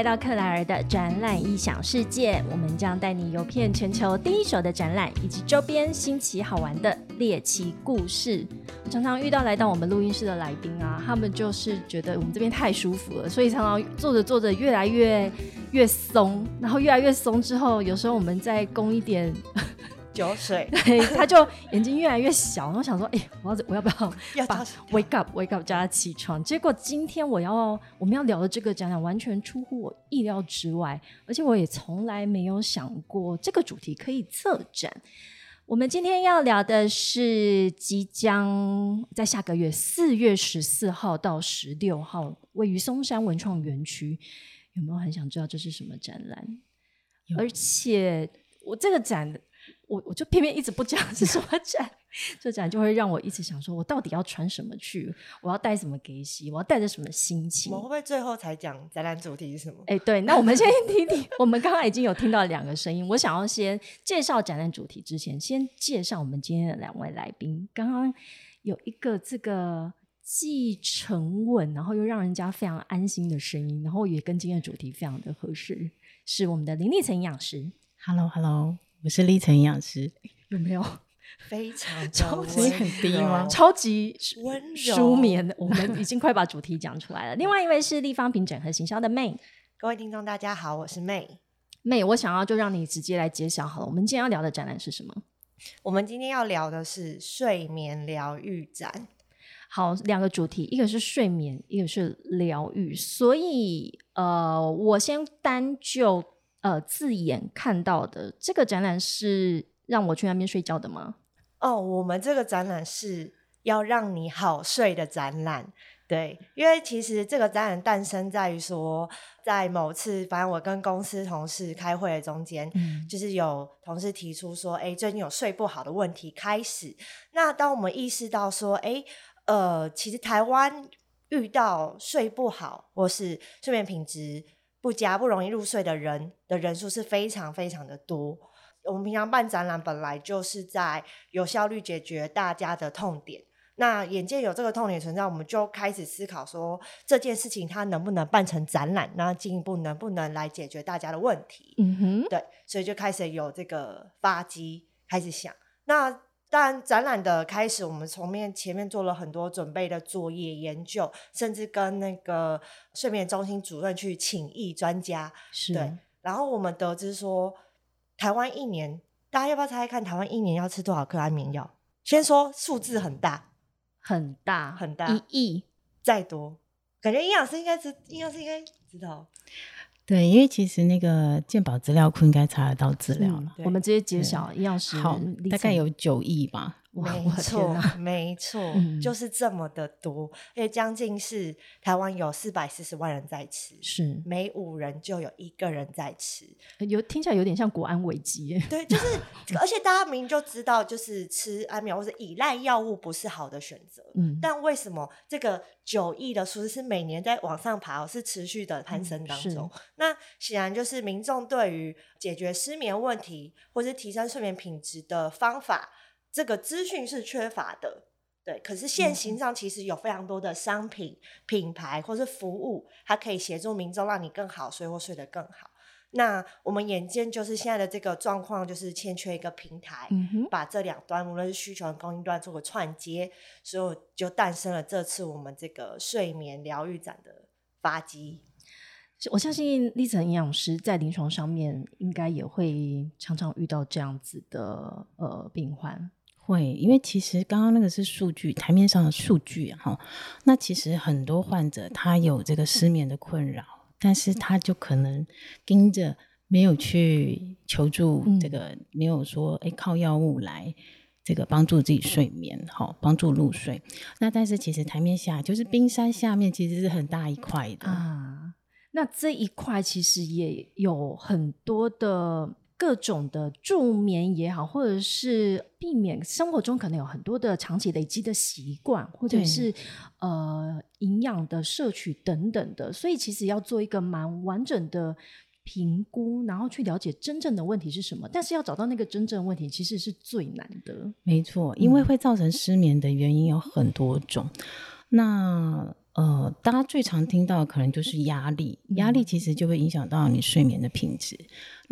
来到克莱尔的展览异想世界，我们将带你游遍全球第一手的展览以及周边新奇好玩的猎奇故事。常常遇到来到我们录音室的来宾啊，他们就是觉得我们这边太舒服了，所以常常坐着坐着越来越越松，然后越来越松之后，有时候我们再供一点。酒水，对，他就眼睛越来越小，然后想说，哎，我要我要不要要把 wake up wake up 叫他起床？结果今天我要我们要聊的这个展览完全出乎我意料之外，而且我也从来没有想过这个主题可以策展。我们今天要聊的是即将在下个月四月十四号到十六号位于松山文创园区，有没有很想知道这是什么展览？而且我这个展。我我就偏偏一直不讲是什么展，这展就会让我一直想说，我到底要穿什么去？我要带什么给洗？我要带着什么心情？我会不会最后才讲展览主题是什么？哎，对，那我们先听听。我们刚刚已经有听到两个声音，我想要先介绍展览主题之前，先介绍我们今天的两位来宾。刚刚有一个这个既沉稳，然后又让人家非常安心的声音，然后也跟今天的主题非常的合适，是我们的林立成营养师。Hello，Hello。我是立成营养师，有没有非常 超级很低吗？超级温柔舒眠。我们已经快把主题讲出来了。另外一位是立方品整合行销的 May，各位听众大家好，我是 May。May，我想要就让你直接来揭晓好了。我们今天要聊的展览是什么？我们今天要聊的是睡眠疗愈展。好，两个主题，一个是睡眠，一个是疗愈。所以，呃，我先单就。呃，字眼看到的这个展览是让我去那边睡觉的吗？哦，我们这个展览是要让你好睡的展览。对，因为其实这个展览诞生在于说，在某次反正我跟公司同事开会的中间，就是有同事提出说，哎，最近有睡不好的问题。开始，那当我们意识到说，哎，呃，其实台湾遇到睡不好或是睡眠品质。不佳、不容易入睡的人的人数是非常非常的多。我们平常办展览本来就是在有效率解决大家的痛点。那眼见有这个痛点存在，我们就开始思考说这件事情它能不能办成展览，那进一步能不能来解决大家的问题？嗯哼，对，所以就开始有这个发机，开始想那。但展览的开始，我们从面前面做了很多准备的作业研究，甚至跟那个睡眠中心主任去请益专家，是对。然后我们得知说，台湾一年，大家要不要猜猜看，台湾一年要吃多少颗安眠药？先说数字很大，很大，很大，一亿再多，感觉营养师应该知，营养师应该知道。对，因为其实那个健保资料库应该查得到资料了。我们直接揭晓，营养师好，大概有九亿吧。没错，没错，就是这么的多，因为将近是台湾有四百四十万人在吃，是每五人就有一个人在吃，有听起来有点像国安危机。对，就是，而且大家明明就知道，就是吃安眠或者依赖药物不是好的选择，嗯，但为什么这个九亿的数字是每年在往上爬，是持续的攀升当中？那显然就是民众对于解决失眠问题或是提升睡眠品质的方法。这个资讯是缺乏的，对。可是现行上其实有非常多的商品、品牌或是服务，它可以协助民众让你更好睡或睡得更好。那我们眼见就是现在的这个状况，就是欠缺一个平台，把这两端无论是需求和供应端做个串接，所以就诞生了这次我们这个睡眠疗愈展的发机。我相信立成营养师在临床上面应该也会常常遇到这样子的呃病患。会，因为其实刚刚那个是数据台面上的数据哈，那其实很多患者他有这个失眠的困扰，但是他就可能盯着没有去求助这个，没有说哎靠药物来这个帮助自己睡眠，好帮助入睡。那但是其实台面下就是冰山下面其实是很大一块的啊，那这一块其实也有很多的。各种的助眠也好，或者是避免生活中可能有很多的长期累积的习惯，或者是呃营养的摄取等等的，所以其实要做一个蛮完整的评估，然后去了解真正的问题是什么。但是要找到那个真正问题，其实是最难的。没错，因为会造成失眠的原因有很多种。那呃，大家最常听到的可能就是压力，压力其实就会影响到你睡眠的品质。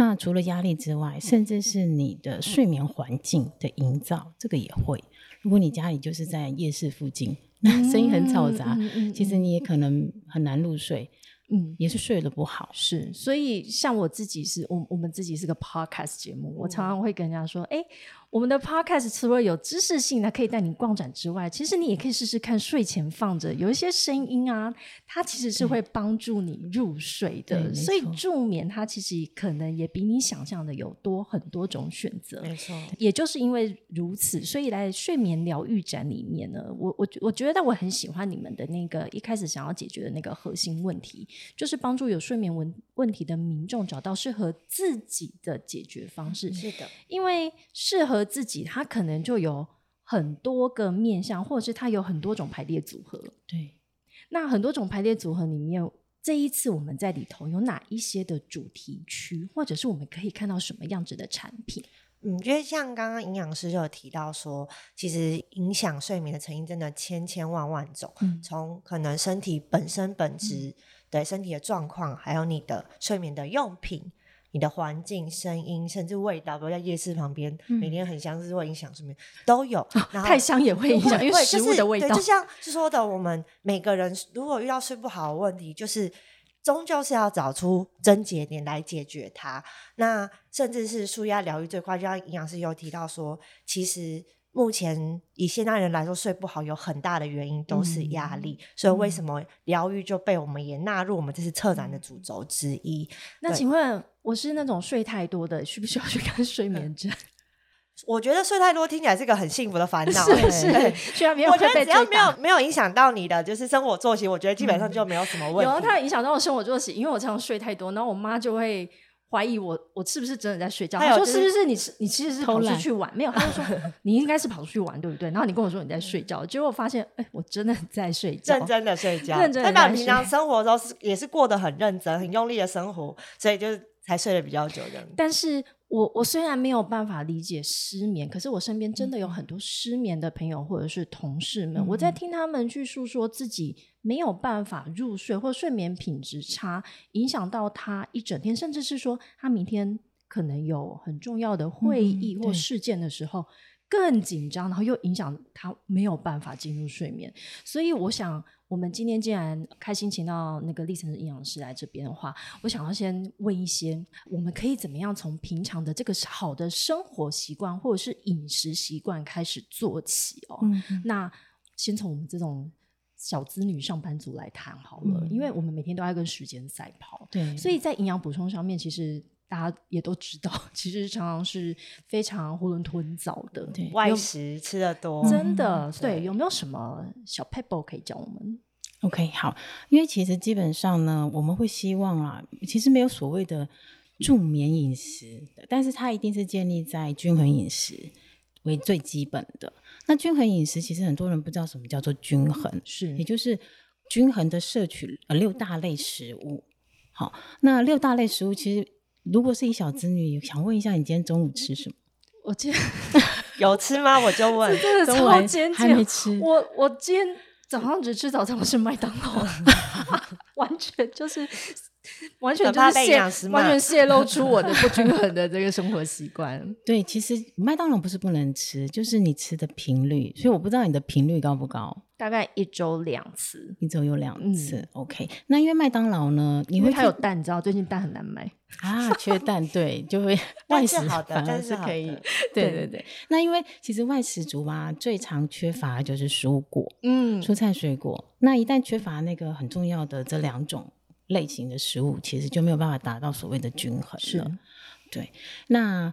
那除了压力之外，甚至是你的睡眠环境的营造，这个也会。如果你家里就是在夜市附近，那声音很嘈杂，其实你也可能很难入睡。嗯，也是睡得不好，是，所以像我自己是，我我们自己是个 podcast 节目，我常常会跟人家说，哎。我们的 podcast 除了有知识性的可以带你逛展之外，其实你也可以试试看睡前放着有一些声音啊，它其实是会帮助你入睡的。所以助眠它其实可能也比你想象的有多很多种选择。没错，也就是因为如此，所以来睡眠疗愈展里面呢，我我我觉得我很喜欢你们的那个一开始想要解决的那个核心问题，就是帮助有睡眠问问题的民众找到适合自己的解决方式。是的，因为适合。自己它可能就有很多个面向，或者是它有很多种排列组合。对，那很多种排列组合里面，这一次我们在里头有哪一些的主题区，或者是我们可以看到什么样子的产品？嗯，因为像刚刚营养师就有提到说，其实影响睡眠的成因真的千千万万种，从可能身体本身本质对身体的状况，还有你的睡眠的用品。你的环境、声音，甚至味道，比如在夜市旁边，每天很香，是会影响睡眠，都有。太香也会影响，因为食物的味道。就像是说的，我们每个人如果遇到睡不好的问题，就是终究是要找出症结点来解决它。那甚至是舒压疗愈最快，就像营养师有提到说，其实。目前以现代人来说，睡不好有很大的原因都是压力，所以为什么疗愈就被我们也纳入我们这次策展的主轴之一？那请问我是那种睡太多的，需不需要去看睡眠症？我觉得睡太多听起来是个很幸福的烦恼，是是，需要没有？我觉得只要没有没有影响到你的就是生活作息，我觉得基本上就没有什么问题。有它影响到我生活作息，因为我常常睡太多，然后我妈就会。怀疑我，我是不是真的在睡觉？他说是不是你？你其实是跑出去玩？没有，他就说 你应该是跑出去玩，对不对？然后你跟我说你在睡觉，结果发现，哎，我真的在睡觉，认真的睡觉，认真的。那平常 生活都是也是过得很认真、很用力的生活，所以就是才睡得比较久的。但是。我我虽然没有办法理解失眠，可是我身边真的有很多失眠的朋友或者是同事们，我在听他们去诉说自己没有办法入睡，或睡眠品质差，影响到他一整天，甚至是说他明天可能有很重要的会议或事件的时候更紧张，然后又影响他没有办法进入睡眠，所以我想。我们今天既然开心请到那个立成的营养师来这边的话，我想要先问一些，我们可以怎么样从平常的这个好的生活习惯或者是饮食习惯开始做起哦？那先从我们这种小资女上班族来谈好了，因为我们每天都要跟时间赛跑，对，所以在营养补充上面，其实。大家也都知道，其实常常是非常囫囵吞枣的，对外食吃的多，真的对。有没有什么小 pebble 可以教我们？OK，好，因为其实基本上呢，我们会希望啊，其实没有所谓的助眠饮食，但是它一定是建立在均衡饮食为最基本的。那均衡饮食，其实很多人不知道什么叫做均衡，是，也就是均衡的摄取呃六大类食物。好，那六大类食物其实。如果是一小子女，想问一下，你今天中午吃什么？我今天 有吃吗？我就问，真的超尖还没吃。我我今天早上只吃早餐，我是麦当劳，完全就是 完全就是泄完全 泄露出我的不均衡的这个生活习惯。对，其实麦当劳不是不能吃，就是你吃的频率。所以我不知道你的频率高不高。大概一周两次，一周有两次。OK，那因为麦当劳呢，因为它有蛋，你知道最近蛋很难买啊，缺蛋，对，就会外食好的，反而是可以。对对对，那因为其实外食族嘛，最常缺乏就是蔬果，嗯，蔬菜水果。那一旦缺乏那个很重要的这两种类型的食物，其实就没有办法达到所谓的均衡了。对，那。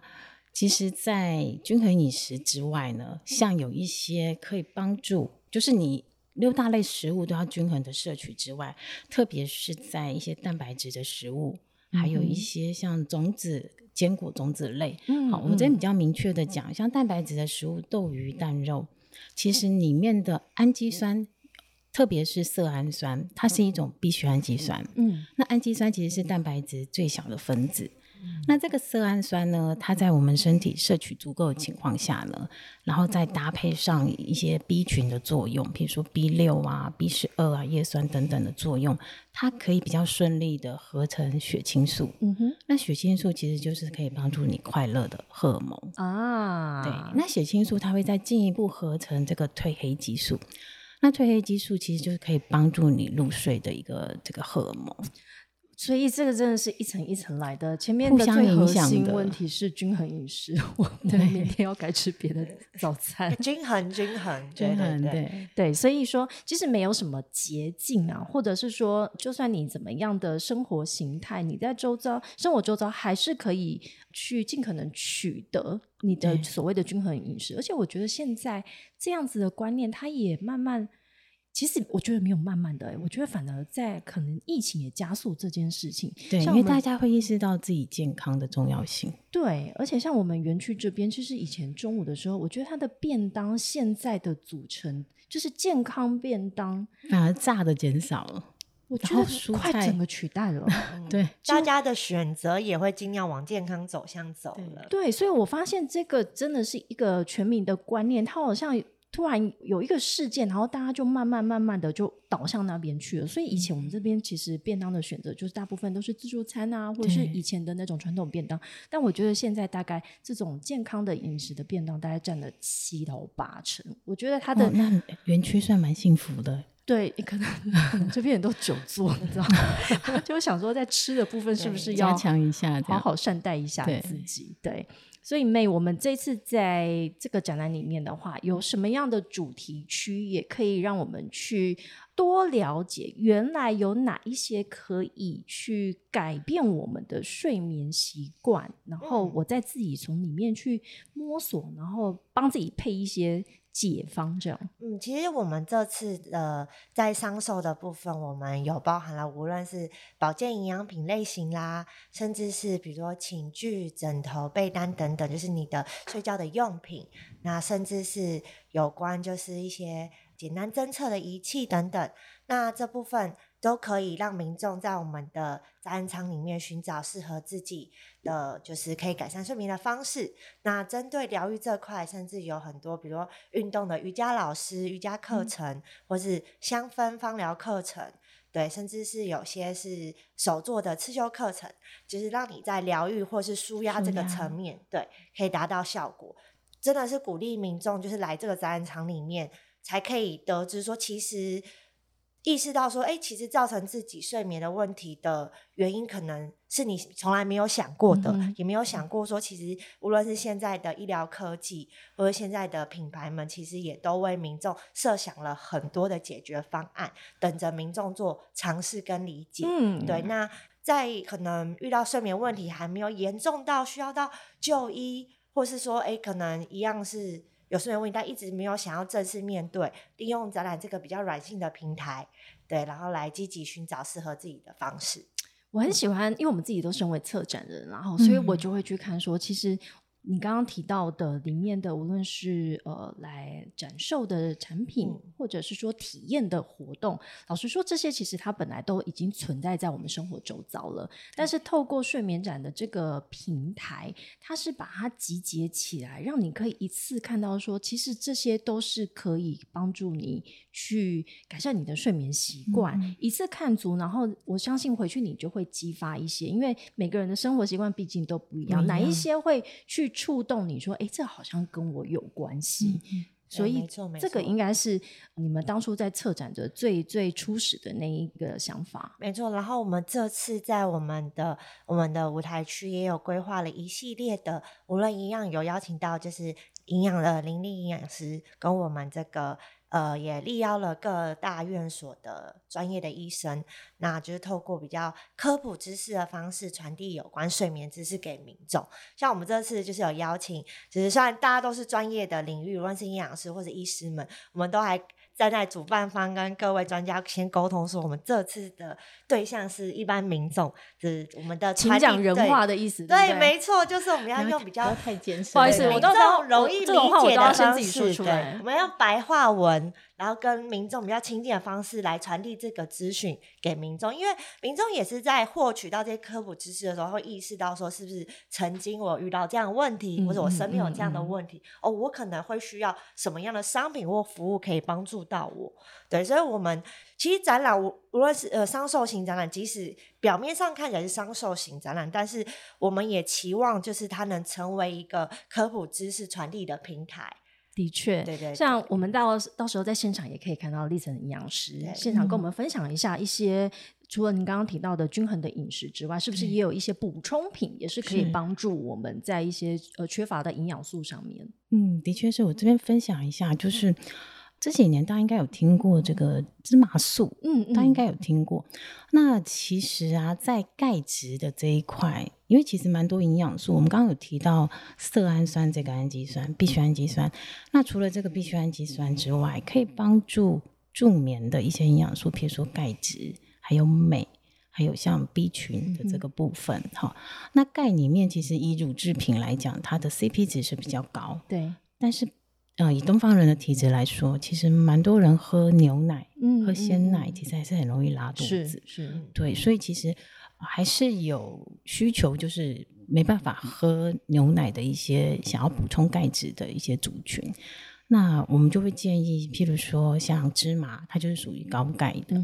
其实，在均衡饮食之外呢，像有一些可以帮助，就是你六大类食物都要均衡的摄取之外，特别是在一些蛋白质的食物，还有一些像种子、坚果、种子类。嗯，好，我们这边比较明确的讲，像蛋白质的食物，豆、鱼、蛋、肉，其实里面的氨基酸，特别是色氨酸，它是一种必需氨基酸。嗯，那氨基酸其实是蛋白质最小的分子。那这个色氨酸呢，它在我们身体摄取足够的情况下呢，然后再搭配上一些 B 群的作用，比如说 B 六啊、B 十二啊、叶酸等等的作用，它可以比较顺利的合成血清素。嗯哼那血清素其实就是可以帮助你快乐的荷尔蒙。啊，对，那血清素它会再进一步合成这个褪黑激素。那褪黑激素其实就是可以帮助你入睡的一个这个荷尔蒙。所以这个真的是一层一层来的。前面的最核心问题是均衡饮食，我 我明天要改吃别的 早餐。均衡均衡均衡对对对，对，所以说其实没有什么捷径啊，或者是说，就算你怎么样的生活形态，你在周遭生活周遭还是可以去尽可能取得你的所谓的均衡饮食。而且我觉得现在这样子的观念，它也慢慢。其实我觉得没有慢慢的、欸，我觉得反而在可能疫情也加速这件事情。对，因为大家会意识到自己健康的重要性。对，而且像我们园区这边，其实以前中午的时候，我觉得它的便当现在的组成就是健康便当，反而炸的减少了。我觉得快整个取代了。对，大家的选择也会尽量往健康走向走了。对，所以我发现这个真的是一个全民的观念，它好像突然有一个事件，然后大家就慢慢慢慢的就倒向那边去了。所以以前我们这边其实便当的选择就是大部分都是自助餐啊，或者是以前的那种传统便当。但我觉得现在大概这种健康的饮食的便当，大概占了七到八成。我觉得它的、哦，那园区算蛮幸福的。对，可能可能这边人都久坐，你知道吗？就想说在吃的部分是不是要加强一下，好好善待一下自己。对，所以妹，我们这次在这个展览里面的话，有什么样的主题区，也可以让我们去多了解，原来有哪一些可以去改变我们的睡眠习惯，然后我再自己从里面去摸索，然后帮自己配一些解方，这样。嗯，其实我们这次的在商售的部分，我们有包含了无论是保健营养品类型啦，甚至是比如说寝具、枕头、被单等等，就是你的睡觉的用品，那甚至是有关就是一些简单侦测的仪器等等，那这部分都可以让民众在我们的展览场里面寻找适合自己的，就是可以改善睡眠的方式。那针对疗愈这块，甚至有很多，比如说运动的瑜伽老师、瑜伽课程，或是香氛芳疗课程，对，甚至是有些是手做的刺绣课程，就是让你在疗愈或是舒压这个层面，对，可以达到效果。真的是鼓励民众，就是来这个展览场里面，才可以得知说，其实意识到说，哎、其实造成自己睡眠的问题的原因，可能是你从来没有想过的，嗯也没有想过说，其实无论是现在的医疗科技，或者现在的品牌们，其实也都为民众设想了很多的解决方案，等着民众做尝试跟理解。嗯对，那在可能遇到睡眠问题还没有严重到需要到就医，或是说，哎，可能一样是有睡眠问题，但一直没有想要正式面对，利用展览这个比较软性的平台，对，然后来积极寻找适合自己的方式。我很喜欢，因为我们自己都身为策展人，然后所以我嗯就会去看说，其实你刚刚提到的里面的，无论是呃来展售的产品，嗯或者是说体验的活动，老实说，这些其实它本来都已经存在在我们生活周遭了。但是透过睡眠展的这个平台，它是把它集结起来，让你可以一次看到说，其实这些都是可以帮助你去改善你的睡眠习惯，嗯一次看足，然后我相信回去你就会激发一些，因为每个人的生活习惯毕竟都不一样，哪一些会去触动你说，哎，这好像跟我有关系。所以这个应该是你们当初在策展的最最初始的那一个想法。没错，然后我们这次在我们的我们的舞台区也有规划了一系列的，无论一样有邀请到就是营养的林立营养师跟我们这个呃也力邀了各大院所的专业的医生，那就是透过比较科普知识的方式传递有关睡眠知识给民众。像我们这次就是有邀请，就是虽然大家都是专业的领域，无论是营养师或者医师们，我们都还站在主办方跟各位专家先沟通说，我们这次的对象是一般民众，是我们的请讲人对话的意思，对，没错，就是我们要用比较不要太艰深。不好意思对我都容易理解的都要先自己方式说出来对我们要白话文然后跟民众比较亲近的方式来传递这个资讯给民众，因为民众也是在获取到这些科普知识的时候，会意识到说是不是曾经我遇到这样的问题，或者我身边有这样的问题，哦，我可能会需要什么样的商品或服务可以帮助到我。对，所以，我们其实展览无无论是呃商售型展览，即使表面上看起来是商售型展览，但是我们也期望就是它能成为一个科普知识传递的平台。的确，对对，像我们到到时候在现场也可以看到立成营养师现场跟我们分享一下一些，除了您刚刚提到的均衡的饮食之外，是不是也有一些补充品，也是可以帮助我们在一些呃缺乏的营养素上面？嗯，的确是我这边分享一下，就是。这几年大家应该有听过这个芝麻素，嗯，大家应该有听过。那其实啊，在钙质的这一块，因为其实蛮多营养素，我们刚刚有提到色氨酸这个氨基酸、必需氨基酸。那除了这个必需氨基酸之外，可以帮助助眠的一些营养素，譬如说钙质，还有镁，还有像 B 群的这个部分。好，那钙里面其实以乳制品来讲，它的 CP 值是比较高，对，但是。呃，以东方人的体质来说，其实蛮多人喝牛奶、喝鲜奶，其实还是很容易拉肚子。是，对，所以其实还是有需求，就是没办法喝牛奶的一些想要补充钙质的一些族群。那我们就会建议，譬如说像芝麻，它就是属于高钙的。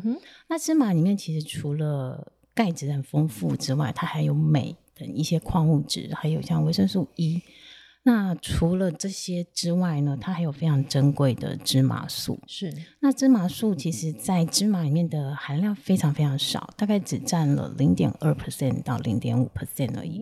那芝麻里面其实除了钙质很丰富之外，它还有镁等一些矿物质，还有像维生素 E。那除了这些之外呢，它还有非常珍贵的芝麻素。是，那芝麻素其实在芝麻里面的含量非常非常少，大概只占了零点二 percent 到零点五 percent 而已。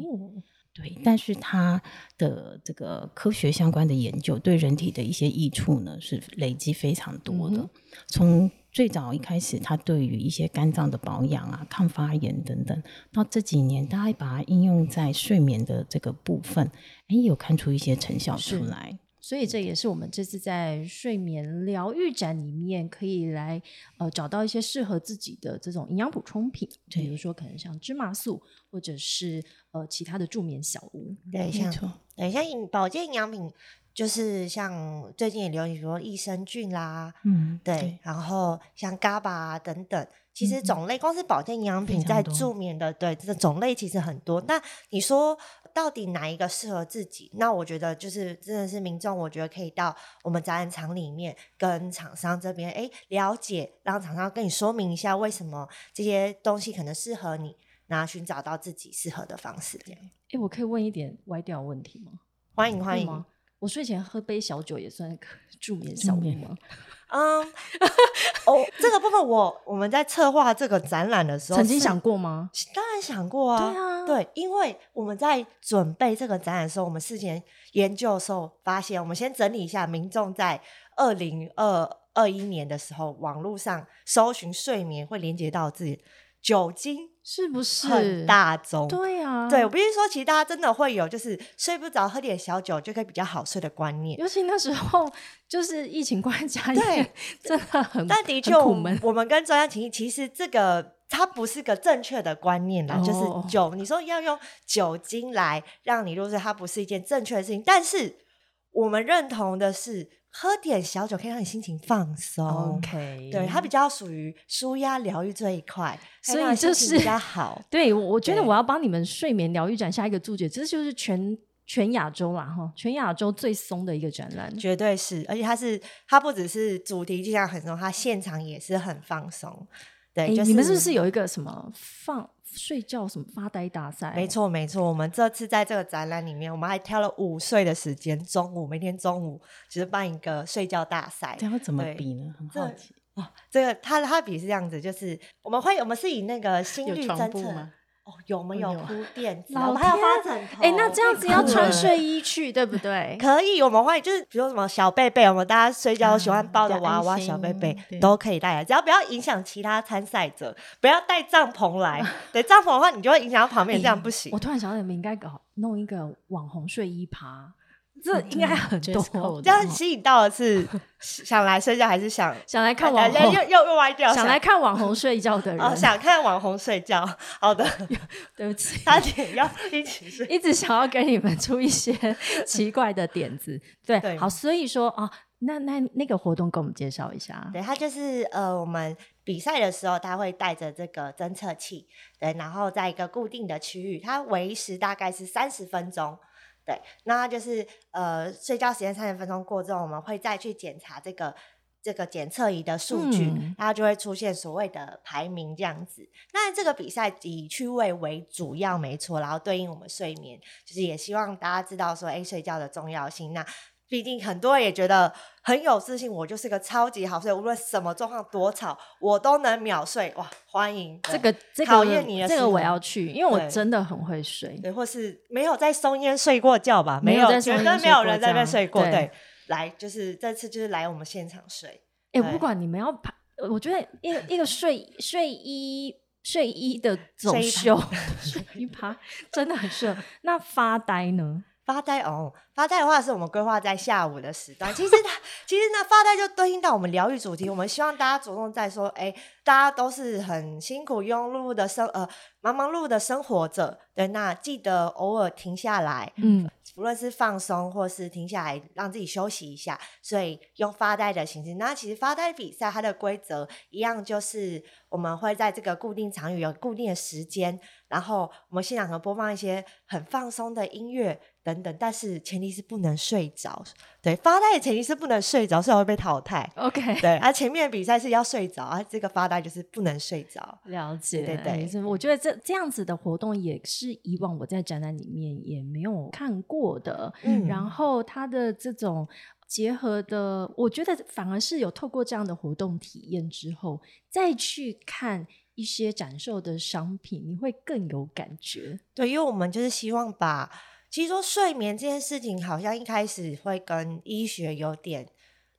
对，但是它的这个科学相关的研究对人体的一些益处呢，是累积非常多的。从最早一开始，它对于一些肝脏的保养啊、抗发炎等等，到这几年，大家把它应用在睡眠的这个部分，哎，有看出一些成效出来。所以这也是我们这次在睡眠疗愈展里面可以来呃找到一些适合自己的这种营养补充品，比如说可能像芝麻素，或者是呃其他的助眠小屋。对，没错。对，像保健营养品。就是像最近也流行，比如益生菌啦，嗯，对，然后像 GABA 等等，其实种类光是保健营养品在助眠的，对，这种类其实很多。那你说到底哪一个适合自己？那我觉得就是真的是民众，我觉得可以到我们展览场里面跟厂商这边哎了解，让厂商跟你说明一下为什么这些东西可能适合你，然后寻找到自己适合的方式。这样，哎，我可以问一点歪掉问题吗？欢迎欢迎。我睡前喝杯小酒也算 助眠小物吗？嗯，哦，这个部分我我们在策划这个展览的时候，曾经想过吗？当然想过啊，对啊，对，因为我们在准备这个展览的时候，我们事前研究的时候发现，我们先整理一下民众在二零二二一年的时候，网络上搜寻睡眠会连接到自己酒精。是不是很大宗？对啊，对我必须说，其实大家真的会有，就是睡不着，喝点小酒就可以比较好睡的观念。尤其那时候就是疫情关家，对，真的很。但的确，我们我们跟专家提议，其实这个它不是个正确的观念啦，就是酒，你说要用酒精来让你入睡，它不是一件正确的事情。但是我们认同的是。喝点小酒可以让你心情放松，OK，对，它比较属于舒压疗愈这一块，所以就是比较好。对，我觉得我要帮你们睡眠疗愈展下一个注解，这就是全全亚洲啦，哈，全亚洲最松的一个展览，绝对是，而且它是它不只是主题就像很松，它现场也是很放松。对，你们是不是有一个什么放？睡觉什么发呆大赛？没错没错，我们这次在这个展览里面，我们还挑了午睡的时间，中午每天中午其实办一个睡觉大赛。这样怎么比呢？很好奇哦。这个他他比是这样子，就是我们会我们是以那个心率侦测。有没有铺垫子？我们还要发展头。哎，那这样子要穿睡衣去，对不对？可以，我们会就是比如什么小贝贝，我们大家睡觉喜欢抱的娃娃小贝贝都可以带来，只要不要影响其他参赛者，不要带帐篷来。对帐篷的话，你就会影响到旁边，这样不行。我突然想到，你们应该搞弄一个网红睡衣趴。这应该很多，这样吸引到的是想来睡觉还是想 想来看网红？又又又歪掉，想来看网红睡觉的人，哦想看网红睡觉。好的，对不起，他也要一起睡，一直想要给你们出一些奇怪的点子。对，好，所以说啊，那那那个活动，给我们介绍一下。对，他就是呃，我们比赛的时候，他会带着这个侦测器，对，然后在一个固定的区域，它维持大概是三十分钟。对，那就是呃，睡觉时间三十分钟过之后，我们会再去检查这个这个检测仪的数据，然后就会出现所谓的排名这样子。那这个比赛以趣味为主要，没错，然后对应我们睡眠，就是也希望大家知道说，哎，睡觉的重要性。那毕竟很多人也觉得很有自信，我就是个超级好睡，无论什么状况多吵，我都能秒睡。哇，欢迎这个这个考验你的，这个我要去，因为我真的很会睡。对，或是没有在松烟睡过觉吧？没有，绝对没有人在那睡过。对，来，就是这次就是来我们现场睡。哎，不管你们要排，我觉得一个一个睡睡衣睡衣的走秀，睡衣趴真的很适合。那发呆呢？发呆哦，发呆的话是我们规划在下午的时段。其实它，其实呢，发呆就对应到我们疗愈主题。我们希望大家着重在说，哎，大家都是很辛苦、庸碌碌的生，呃，忙忙碌碌的生活着。对，那记得偶尔停下来，嗯，无论是放松或是停下来让自己休息一下。所以用发呆的形式。那其实发呆比赛它的规则一样，就是我们会在这个固定场域有固定的时间，然后我们现场会播放一些很放松的音乐。等等，但是前提是不能睡着。对，发呆的前提是不能睡着，所以会被淘汰。OK，对。而前面的比赛是要睡着，啊这个发呆就是不能睡着。了解，对对。我觉得这这样子的活动也是以往我在展览里面也没有看过的。嗯。然后它的这种结合的，我觉得反而是有透过这样的活动体验之后，再去看一些展售的商品，你会更有感觉。对，因为我们就是希望把。其实说睡眠这件事情，好像一开始会跟医学有点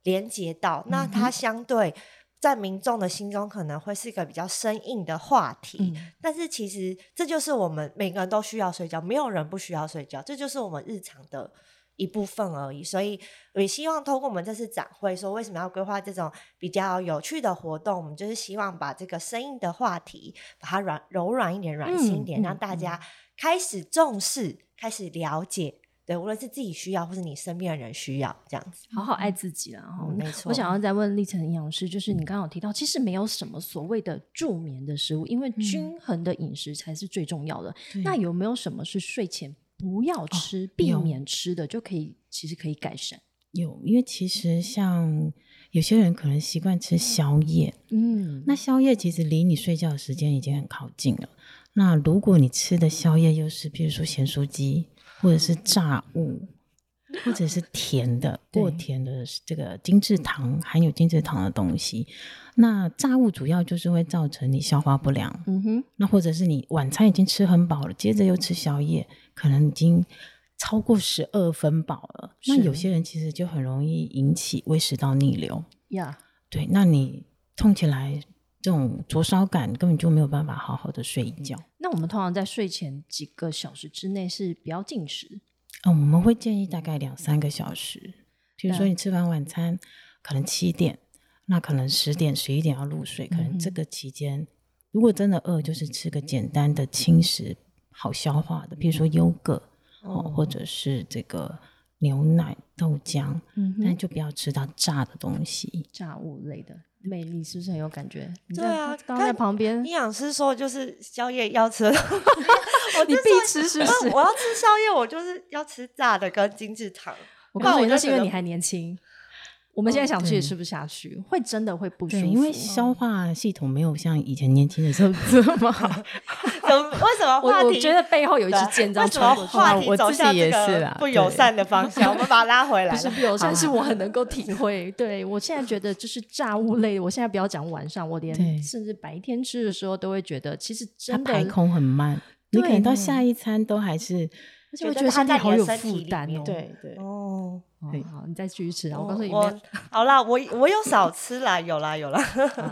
连接到，那它相对在民众的心中可能会是一个比较生硬的话题。但是其实这就是我们每个人都需要睡觉，没有人不需要睡觉，这就是我们日常的一部分而已。所以也希望通过我们这次展会，说为什么要规划这种比较有趣的活动，我们就是希望把这个生硬的话题，把它软柔软一点、软心一点，让大家开始重视。开始了解，对，无论是自己需要，或是你身边的人需要，这样子，好好爱自己了哈。没错，我想要再问立成营养师，就是你刚刚有提到，其实没有什么所谓的助眠的食物，因为均衡的饮食才是最重要的。那有没有什么是睡前不要吃、避免吃的，就可以其实可以改善？有，因为其实像有些人可能习惯吃宵夜，嗯，那宵夜其实离你睡觉的时间已经很靠近了。那如果你吃的宵夜又是，比如说咸酥鸡，或者是炸物，或者是甜的过甜的这个精制糖含有精制糖的东西，那炸物主要就是会造成你消化不良。嗯哼，那或者是你晚餐已经吃很饱了，接着又吃宵夜，可能已经超过十二分饱了。那有些人其实就很容易引起胃食道逆流。呀，对，那你痛起来。这种灼烧感根本就没有办法好好的睡一觉。那我们通常在睡前几个小时之内是不要进食。嗯，我们会建议大概两三个小时。比如说你吃完晚餐，可能七点，那可能十点、十一点要入睡。可能这个期间，如果真的饿，就是吃个简单的轻食，好消化的，比如说优格哦，或者是这个牛奶、豆浆。嗯，但就不要吃到炸的东西，炸物类的。魅力是不是很有感觉？对啊，刚在旁边，营养师说就是宵夜要吃，你必吃是不是？我要吃宵夜，我就是要吃炸的跟精致糖。我告诉你，那是因为你还年轻。我们现在想吃也吃不下去，会真的会不舒服，因为消化系统没有像以前年轻的时候 这么好。为什么？我我觉得背后有一支箭在传过话题走向这个不友善的方向，我们把它拉回来。不是不友善，是我很能够体会。对我现在觉得就是炸物类，我现在不要讲晚上，我连甚至白天吃的时候都会觉得，其实真的排空很慢。你可能到下一餐都还是。就觉得他在好有负担哦，对对哦，好，你再继续吃啊！我告诉你，好啦，我我有少吃啦，有啦有啦，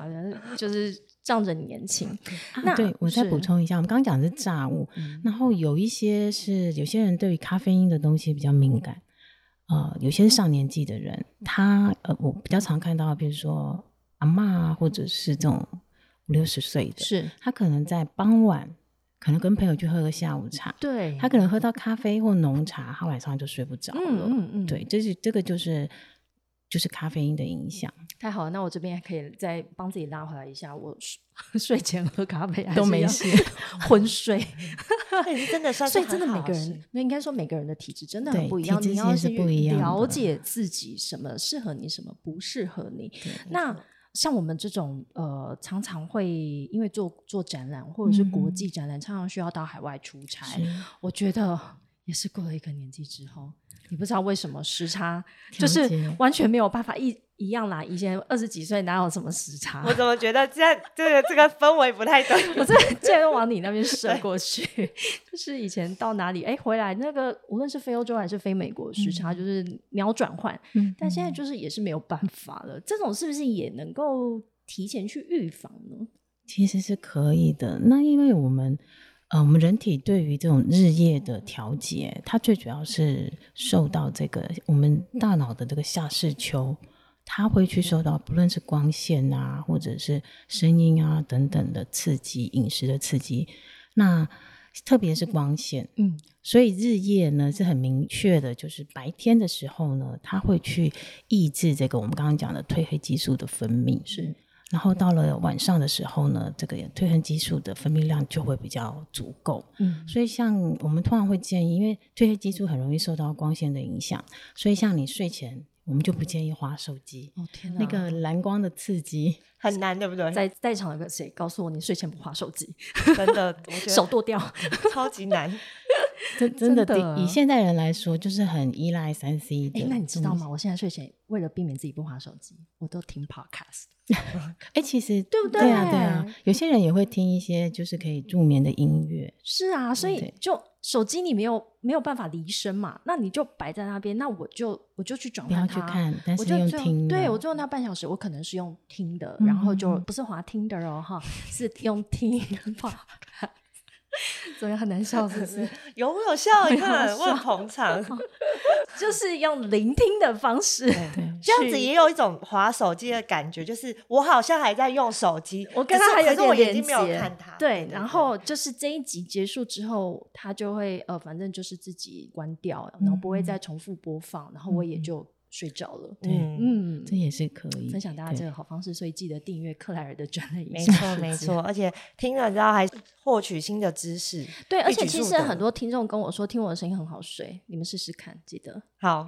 就是仗着年轻。那对我再补充一下，我们刚刚讲的是炸物，然后有一些是有些人对于咖啡因的东西比较敏感，呃，有些是上年纪的人，他呃，我比较常看到，比如说阿妈或者是这种五六十岁的，是他可能在傍晚。可能跟朋友去喝个下午茶，对他可能喝到咖啡或浓茶，他晚上就睡不着了。嗯嗯嗯，对，这是这个就是就是咖啡因的影响。太好了，那我这边可以再帮自己拉回来一下，我睡 睡前喝咖啡还是要都没事 昏睡。真的算是所以真的很好每个人事，那应该说每个人的体质真的很不一样，你要其实是不一样的了解自己什么适合你，什么不适合你。那像我们这种呃，常常会因为做做展览或者是国嗯际展览，常常需要到海外出差。我觉得也是过了一个年纪之后，你不知道为什么时差就是完全没有办法一一样啦。以前二十几岁哪有什么时差？我怎么觉得现在这个这个氛围不太对？我这竟然往你那边射过去，就是以前到哪里哎回来那个无论是非欧洲还是非美国时差就是秒转换，嗯但现在就是也是没有办法了。这种是不是也能够提前去预防呢？其实是可以的。那因为我们，呃，我们人体对于这种日夜的调节，它最主要是受到这个我们大脑的这个下视丘，它会去受到不论是光线啊，或者是声音啊等等的刺激，饮食的刺激。那特别是光线，嗯，所以日夜呢是很明确的，就是白天的时候呢，它会去抑制这个我们刚刚讲的褪黑激素的分泌，是然后到了晚上的时候呢，这个褪黑激素的分泌量就会比较足够。嗯所以像我们通常会建议，因为褪黑激素很容易受到光线的影响，所以像你睡前，我们就不建议划手机。哦天哪，那个蓝光的刺激，很难，对不对？在在场有个谁告诉我你睡前不划手机，真的，我觉得手剁掉。超级难。真真的真的以现代人来说，就是很依赖三 C 的。哎，那你知道吗？？我现在睡前为了避免自己不划手机，我都听 podcast。哎，其实 对不对对啊，对对啊，有些人也会听一些就是可以助眠的音乐。是啊，所以就手机你没有没有办法离身嘛，那你就摆在那边，那我就我就去转不要去看，但是我就就用听的。对我最后那半小时，我可能是用听的，嗯然后就嗯不是滑听的哦哈，是用听 podcast，怎么样很难笑是不是？有没有笑？你看，我很捧场。就是用聆听的方式，对这样子也有一种划手机的感觉，就是我好像还在用手机，我跟他还有我点连眼睛没有接看它。对，然后就是这一集结束之后，他就会呃，反正就是自己关掉，然后不会再重复播放，然后我也嗯就睡着了。嗯，嗯，这也是可以分享大家对这个好方式，所以记得订阅克莱尔的专栏。没错没错，而且听了之后还获取新的知识。对，而且其实很多听众跟我说，听我的声音很好睡，你们试试看，记得好，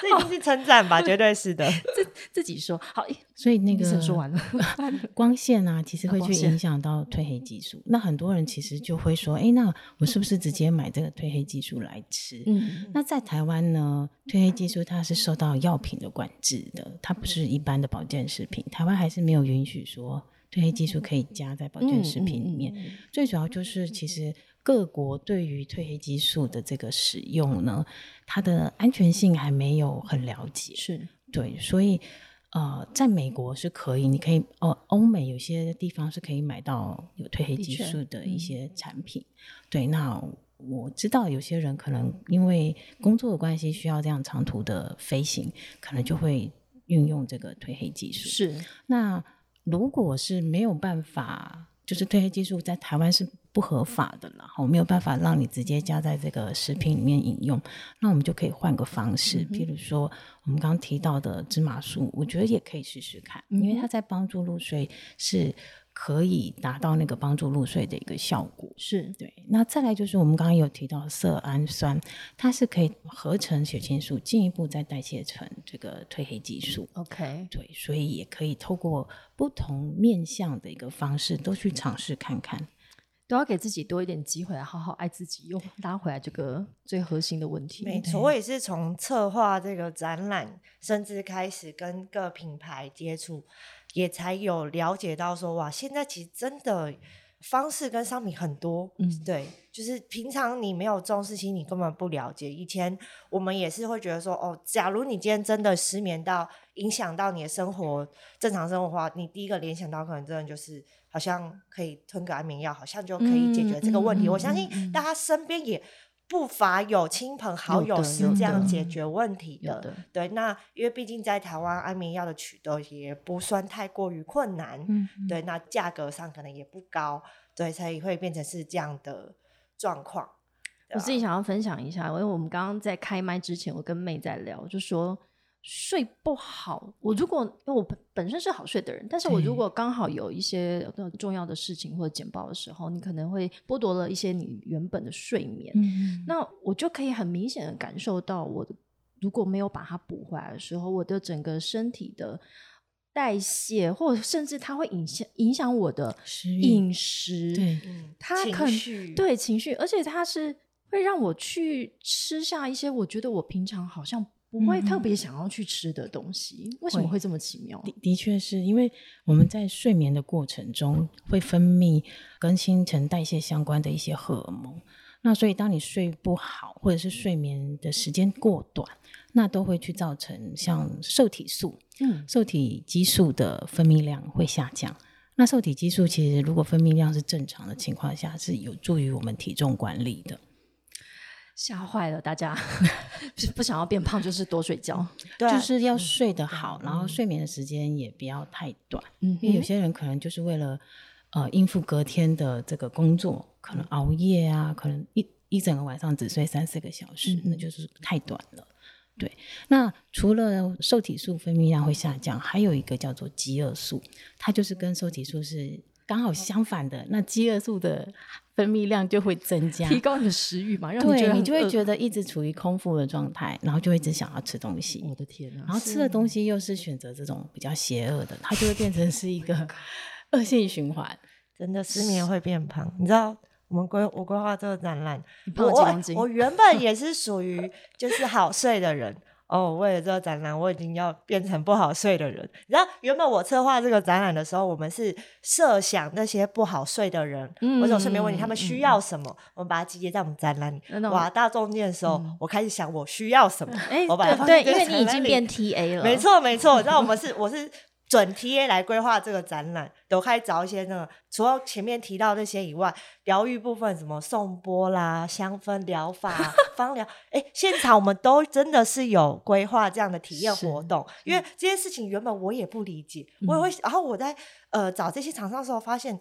这一定是称赞吧？绝对是的。自自己说。好，所以那个说完了，光线啊，其实会去影响到褪黑激素。那很多人其实就会说，哎，那我是不是直接买这个褪黑激素来吃？嗯，那在台湾呢，褪黑激素它是受到药品的管制的，它不是一般的保健食品。台湾还是没有允许说褪黑激素可以加在保健食品里面。最主要就是其实各国对于褪黑激素的这个使用呢，它的安全性还没有很了解。是对，所以呃，在美国是可以，你可以哦，欧美有些地方是可以买到有褪黑激素的一嗯些产品。对，那我知道有些人可能因为工作的关系需要这样长途的飞行，可能就会运用这个褪黑激素。是，那如果是没有办法，就是褪黑激素在台湾是不合法的了，我没有办法让你直接加在这个食品里面饮用，那我们就可以换个方式，嗯譬如说我们刚刚提到的芝麻素，我觉得也可以试试看，因为它在帮助入睡是可以达到那个帮助入睡的一个效果。是对，那再来就是我们刚刚有提到色氨酸，它是可以合成血清素，进一步再代谢成这个褪黑激素。OK，对，所以也可以透过不同面向的一个方式，都去尝试看看。都要给自己多一点机会，好好爱自己，又拉回来这个最核心的问题。没错，我也是从策划这个展览，甚至开始跟各品牌接触，也才有了解到说，哇，现在其实真的方式跟商品很多，嗯对，就是平常你没有重视，其实你根本不了解。以前我们也是会觉得说，哦，假如你今天真的失眠到影响到你的生活正常生活的话，你第一个联想到可能真的就是好像可以吞个安眠药，好像就可以解决这个问题。我相信大家身边也不乏有亲朋好友是这样解决问题的。对，那因为毕竟在台湾安眠药的取得也不算太过于困难，嗯，对，那价格上可能也不高，对，所以会变成是这样的状况。我自己想要分享一下，因为我们刚刚在开麦之前，我跟妹在聊，就说睡不好。我如果因为我本本身是好睡的人，但是我如果刚好有一些重要的事情或者简报的时候，你可能会剥夺了一些你原本的睡眠。嗯那我就可以很明显的感受到，我的如果没有把它补回来的时候，我的整个身体的代谢，或者甚至它会影响影响我的饮食。对它可能对情绪，而且它是会让我去吃下一些我觉得我平常好像不会特别想要去吃的东西。为什么会会这么奇妙？的的确是因为我们在睡眠的过程中会分泌跟新陈代谢相关的一些荷尔蒙，那所以当你睡不好或者是睡眠的时间过短，那都会去造成像受体素、嗯，受体激素的分泌量会下降。那受体激素其实如果分泌量是正常的情况下，是有助于我们体重管理的。吓坏了大家，不不想要变胖就是多睡觉。对啊就是要睡得好，然后睡眠的时间也不要太短。嗯因为有些人可能就是为了呃应付隔天的这个工作，可能熬夜啊，可能一一整个晚上只睡三四个小时，嗯那就是太短了。对，那除了受体素分泌量会下降，还有一个叫做饥饿素，它就是跟受体素是刚好相反的。那饥饿素的分泌量就会增加，提高你的食欲嘛，让你觉对你得很饿就会觉得一直处于空腹的状态，然后就会一直想要吃东西。我的天啊！然后吃的东西又是选择这种比较邪恶的，它就会变成是一个恶性循环。真的失眠会变胖，你知道？我们规我规划这个展览，胖了我几公斤我原本也是属于就是好睡的人哦，为了这个展览，我已经要变成不好睡的人。你知道，原本我策划这个展览的时候，我们是设想那些不好睡的人，嗯或者有睡眠问你，他们嗯需要什么，我们把它集结在我们展览里哇，大中间的时候，我开始想我需要什么，哎，我把它放对对，因为你已经变 TA 了，没。错没错，然后我们是我是准 TA 来规划这个展览，都开始找一些那个除了前面提到这些以外，疗愈部分什么颂钵啦、香氛疗法、芳疗，哎，现场我们都真的是有规划这样的体验活动，因为这些事情原本我也不理解，我也会，然后我在呃找这些厂商的时候发现。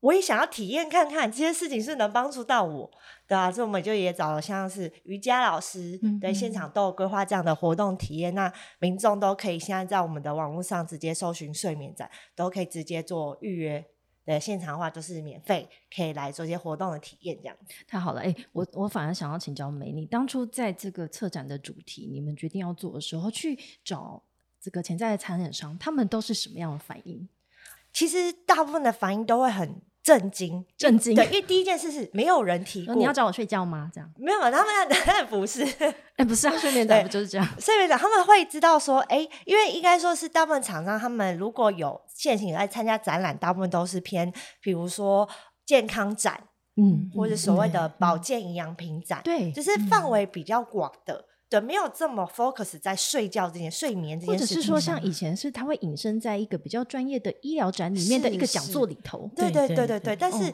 我也想要体验看看这些事情是能帮助到我，对啊，所以我们就也找了像是瑜伽老师，嗯对，现场都有规划这样的活动体验。那民众都可以现在在我们的网络上直接搜寻睡眠展，都可以直接做预约。对，现场的话就是免费，可以来做一些活动的体验，这样。太好了，哎、我我反而想要请教美，你当初在这个策展的主题，你们决定要做的时候，去找这个潜在的参展商，他们都是什么样的反应？其实大部分的反应都会很震惊，震惊对，因为第一件事是没有人提过，说你要找我睡觉吗？这样？没有，他们当然 不是。哎、不是啊，睡眠展对不就是这样？睡眠长他们会知道说，哎、因为应该说是大部分厂商，他们如果有现行来参加展览，大部分都是偏，比如说健康展，嗯，或者嗯所谓的嗯保健营养品展，对，就是范围比较广的，对没有这么 focus 在睡觉这件睡眠这件事情或者是说像以前是它会引申在一个比较专业的医疗展里面的一个讲座里头。对对对对对但是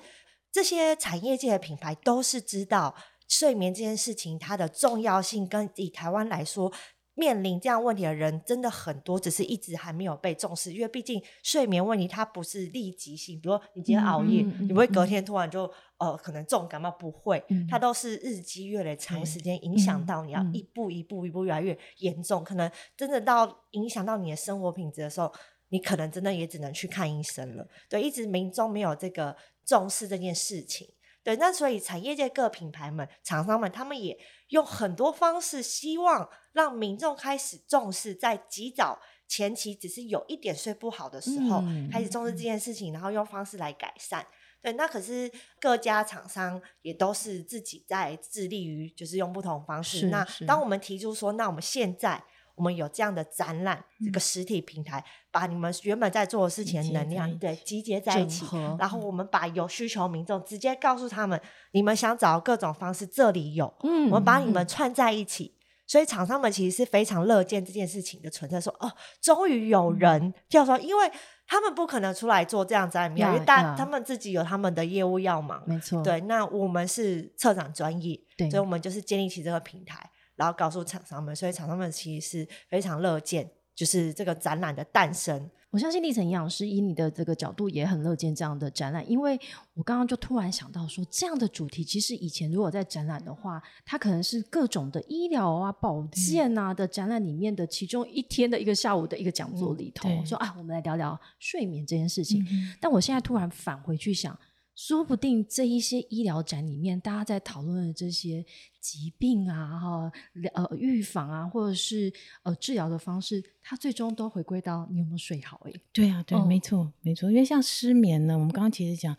这些产业界的品牌都是知道睡眠这件事情它的重要性跟以台湾来说面临这样问题的人真的很多，只是一直还没有被重视。因为毕竟睡眠问题它不是立即性，比如说你今天熬夜，嗯嗯你不会隔嗯天突然就呃可能重感冒，不会，嗯它都是日积月累、长对时间影响嗯到你，要嗯一步一步一步越来越严重，可能真的到影响到你的生活品质的时候，你可能真的也只能去看医生了。对，一直民众没有这个重视这件事情。对，那所以产业界各品牌们、厂商们，他们也用很多方式，希望让民众开始重视，在及早前期只是有一点睡不好的时候，嗯开始重视这件事情，然后用方式来改善。对，那可是各家厂商也都是自己在致力于，就是用不同方式。那当我们提出说，那我们现在我们有这样的展览，这个实体平台，把你们原本在做的事情的能量，对，集结在一起，然后我们把有需求民众直接告诉他们，你们想找各种方式，这里有，嗯我们把你们嗯。串在一起。所以厂商们其实是非常乐见这件事情的存在，说哦，终于有嗯。人叫说，因为他们不可能出来做这样展览，因为大他们自己有他们的业务要忙，没错，对，那我们是策展专业，对。所以我们就是建立起这个平台，然后告诉厂商们，所以厂商们其实是非常乐见就是这个展览的诞生。我相信历程营养师以你的这个角度也很乐见这样的展览，因为我刚刚就突然想到说，这样的主题其实以前如果在展览的话，它可能是各种的医疗啊、保健啊的展览里面的其中一天的一个下午的一个讲座里头，说啊，我们来聊聊睡眠这件事情。但我现在突然返回去想。说不定这一些医疗展里面，大家在讨论的这些疾病啊、哈呃预防啊，或者是呃治疗的方式，它最终都回归到你有没有睡好？哎，对啊，对，没错，没错。因为像失眠呢，我们刚刚其实讲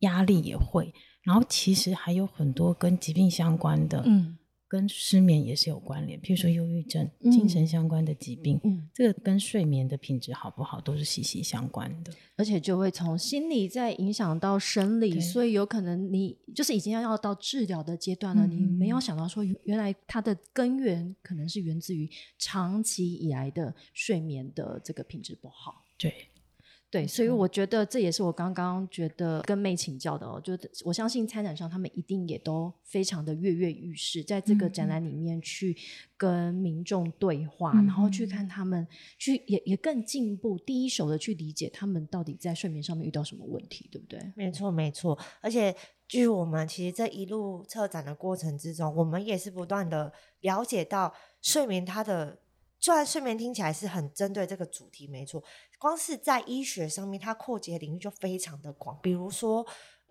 压力也会，然后其实还有很多跟疾病相关的，嗯。跟失眠也是有关联，譬如说忧郁症、精神相关的疾病，嗯，这个跟睡眠的品质好不好都是息息相关的，而且就会从心理再影响到生理，所以有可能你就是已经要要到治疗的阶段了，你没有想到说原来它的根源可能是源自于长期以来的睡眠的这个品质不好，对。对，所以我觉得这也是我刚刚觉得跟妹请教的哦，就我相信参展商他们一定也都非常的跃跃欲试，在这个展览里面去跟民众对话，然后去看他们去也也更进步，第一手的去理解他们到底在睡眠上面遇到什么问题，对不对？没错，没错。而且，据我们其实这一路策展的过程之中，我们也是不断的了解到睡眠它的。虽然睡眠听起来是很针对这个主题，没错，光是在医学上面，它扩及的领域就非常的广。比如说，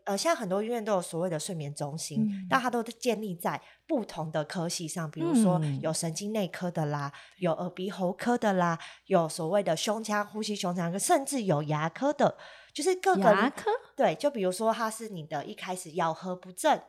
呃，现在很多医院都有所谓的睡眠中心，但它都建立在不同的科系上，比如说有神经内科的啦，有耳鼻喉科的啦，有所谓的胸腔呼吸胸腔科，甚至有牙科的，就是各个牙科。对，就比如说它是你的一开始咬合不正。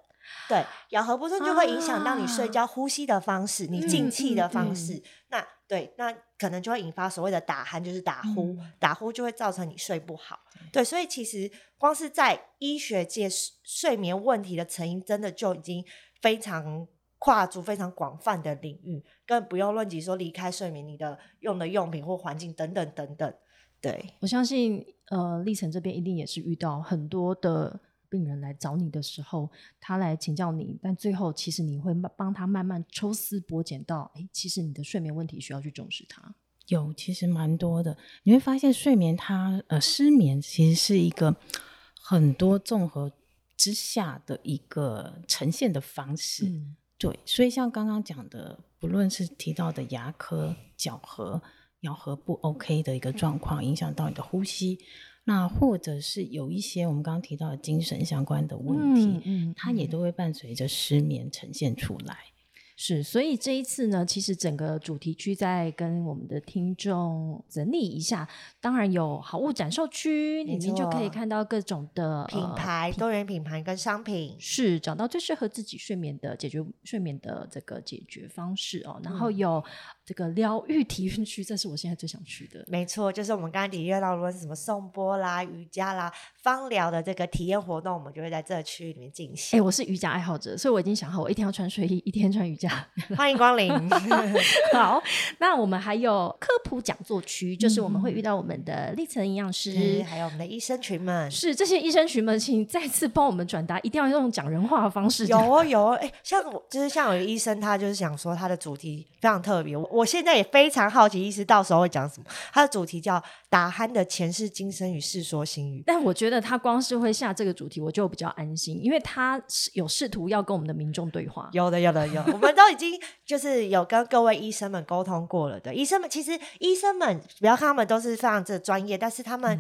对，咬合不正就会影响到你睡觉呼吸的方式，你进气的方式。那对，那可能就会引发所谓的打鼾，就是打呼，打呼就会造成你睡不好。对，所以其实光是在医学界，睡眠问题的成因真的就已经非常跨足非常广泛的领域，更不用论及说离开睡眠，你的用的用品或环境等等等等。对我相信，呃，历程这边一定也是遇到很多的。病人来找你的时候，他来请教你，但最后其实你会帮他慢慢抽丝剥茧到，哎，其实你的睡眠问题需要去重视它。有，其实蛮多的。你会发现睡眠它呃失眠其实是一个很多综合之下的一个呈现的方式。嗯，对。所以像刚刚讲的，不论是提到的牙科、咬合、咬合不 OK 的一个状况，影响到你的呼吸。那或者是有一些我们刚刚提到的精神相关的问题，嗯，它也都会伴随着失眠呈现出来。是，所以这一次呢，其实整个主题区在跟我们的听众整理一下，当然有好物展售区里面就可以看到各种的品牌、多元品牌跟商品，是找到最适合自己睡眠的解决睡眠的这个解决方式哦。然后有这个疗愈体验区，这是我现在最想去的。没错，就是我们刚刚体验到，无论是什么颂钵啦、瑜伽啦、芳疗的这个体验活动，我们就会在这区域里面进行。哎，我是瑜伽爱好者，所以我已经想好，我一天要穿睡衣，一天穿瑜伽。欢迎光临。好，那我们还有科普讲座区，就是我们会遇到我们的历程营养师，还有我们的医生群们。是这些医生群们，请再次帮我们转达，一定要用讲人话的方式。有哦，有哦。哎，像我就是像有个医生，他就是想说他的主题非常特别。我现在也非常好奇，医师到时候会讲什么。他的主题叫“打鼾的前世今生与世说新语”。但我觉得他光是会下这个主题，我就比较安心，因为他是有试图要跟我们的民众对话。有的，有的，有。我们都已经。就是有跟各位医生们沟通过了的，医生们其实医生们不要看他们都是非常的专业，但是他们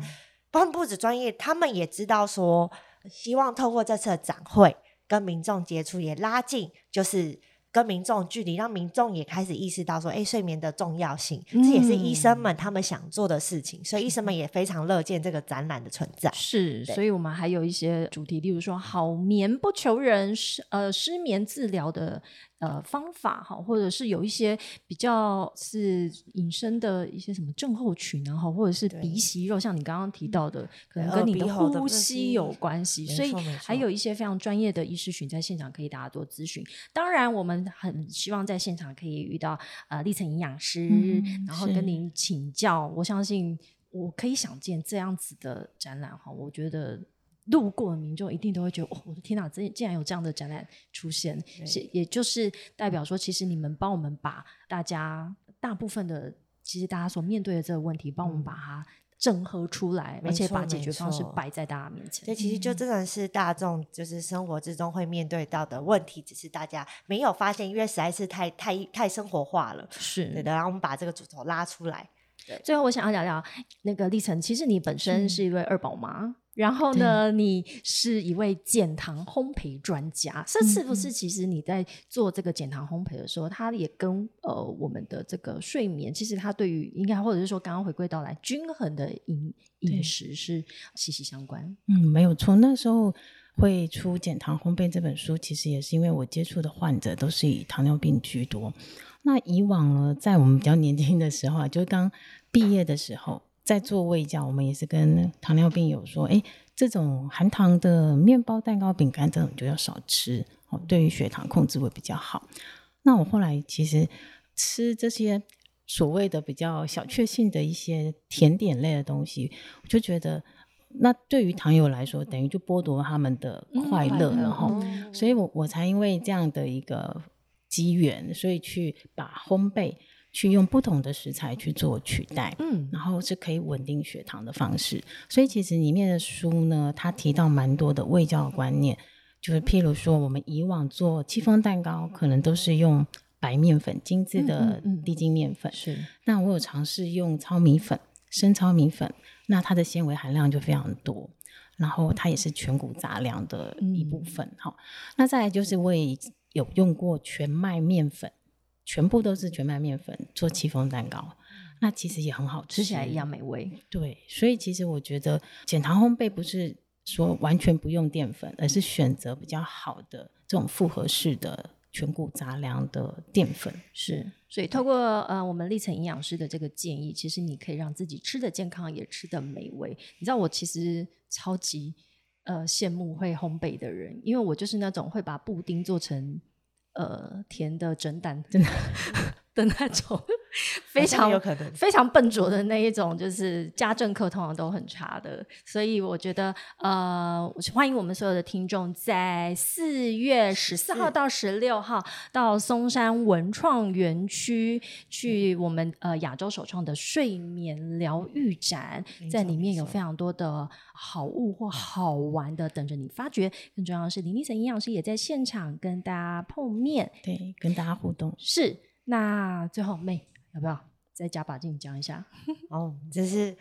他们不止专业，他们也知道说，希望透过这次的展会跟民众接触，也拉近就是跟民众距离，让民众也开始意识到说，哎，睡眠的重要性，这也是医生们他们想做的事情，所以医生们也非常乐见这个展览的存在。是，所以我们还有一些主题，例如说好眠不求人，失呃失眠治疗的。呃，方法哈，或者是有一些比较是隐身的一些什么症候群啊，哈，或者是鼻息肉，像你刚刚提到的，可能跟你的呼吸有关系，所以还有一些非常专业的医师群在现场可以大家做咨询。当然，我们很希望在现场可以遇到呃历程营养师，然后跟您请教。我相信我可以想见这样子的展览哈，我觉得。路过的民众一定都会觉得，哦，我的天哪，这竟然有这样的展览出现，是也就是代表说，其实你们帮我们把大家大部分的其实大家所面对的这个问题，帮我们把它整合出来，而且把解决方式摆在大家面前这。其实就真的是大众就是生活之中会面对到的问题，只是大家没有发现，因为实在是太太太生活化了。是对的，然后我们把这个主轴拉出来。最后，我想要聊聊那个历程。其实你本身是一位二宝妈，然后呢，你是一位减糖烘焙专家。这是不是其实你在做这个减糖烘焙的时候，它也跟呃我们的这个睡眠，其实它对于应该或者是说刚刚回归到来均衡的饮饮食是息息相关。嗯，没有错。那时候会出《减糖烘焙》这本书，其实也是因为我接触的患者都是以糖尿病居多。那以往呢，在我们比较年轻的时候啊，就刚毕业的时候，在做胃教，我们也是跟糖尿病友说，哎，这种含糖的面包、蛋糕、饼干这种就要少吃，哦，对于血糖控制会比较好。那我后来其实吃这些所谓的比较小确幸的一些甜点类的东西，我就觉得。那对于糖友来说，等于就剥夺他们的快乐了哈、嗯所以我我才因为这样的一个机缘，所以去把烘焙去用不同的食材去做取代，嗯。然后是可以稳定血糖的方式。所以其实里面的书呢，它提到蛮多的味教的观念，就是譬如说，我们以往做戚风蛋糕，可能都是用白面粉、精致的低筋面粉，是。那我有尝试用糙米粉、生糙米粉，那它的纤维含量就非常多，然后它也是全谷杂粮的一部分。好、那再来就是我也有用过全麦面粉，全部都是全麦面粉做戚风蛋糕，那其实也很好吃，吃起来一样美味。对，所以其实我觉得减糖烘焙不是说完全不用淀粉，而是选择比较好的这种复合式的全谷杂粮的淀粉。是，所以透过呃我们历程营养师的这个建议，其实你可以让自己吃的健康，也吃的美味。你知道我其实超级呃羡慕会烘焙的人，因为我就是那种会把布丁做成呃甜的整胆，的的那种非常有可能非常笨拙的那一种，就是家政课通常都很差的。所以我觉得呃，欢迎我们所有的听众在四月十四号到十六号到松山文创园区去我们呃亚洲首创的睡眠疗愈展，在里面有非常多的好物或好玩的等着你发掘。更重要的是，林立成营养师也在现场跟大家碰面。对，跟大家互动。是，那最后妹要不要再加把劲讲一下？哦，这是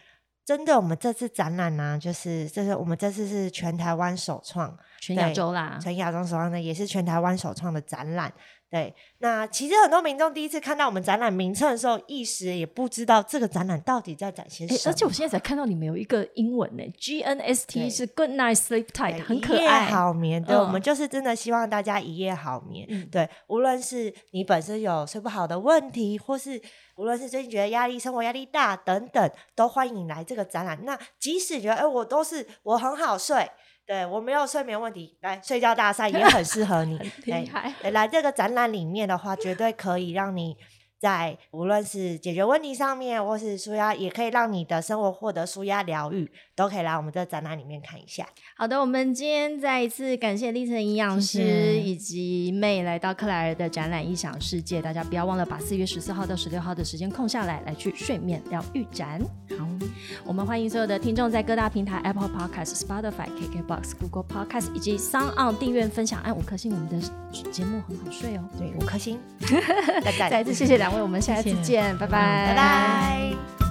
真的我们这次展览呢、就是这是我们这次是全台湾首创，全亚洲啦，全亚洲首创的，也是全台湾首创的展览。对，那其实很多民众第一次看到我们展览名称的时候，一时也不知道这个展览到底在展些什么。而且我现在才看到你们有一个英文呢，G N S T 是 Good Night Sleep Tight，很可爱。好眠。对，我们嗯就是真的希望大家一夜好眠。嗯对，无论是你本身有睡不好的问题，或是无论是最近觉得压力、生活压力大等等，都欢迎来这个展览。那即使觉得哎，我都是我很好睡。对我没有睡眠问题，来睡觉大赛也很适合你。厉害对来这个展览里面的话，绝对可以让你在无论是解决问题上面，或是舒压，也可以让你的生活获得舒压疗愈，都可以来我们这展览里面看一下。好的，我们今天再一次感谢历程营养师以及妹来到克莱尔的展览异想世界，大家不要忘了把四月十四号到十六号的时间空下来，来去睡眠疗愈展。好，我们欢迎所有的听众在各大平台 Apple Podcast、Spotify、KKBox、Google Podcast 以及 Sound On 订阅、分享，按五颗星，我们的节目很好睡哦。对，五颗星，再一次谢谢两位，我们下一次谢谢见，拜拜，拜拜。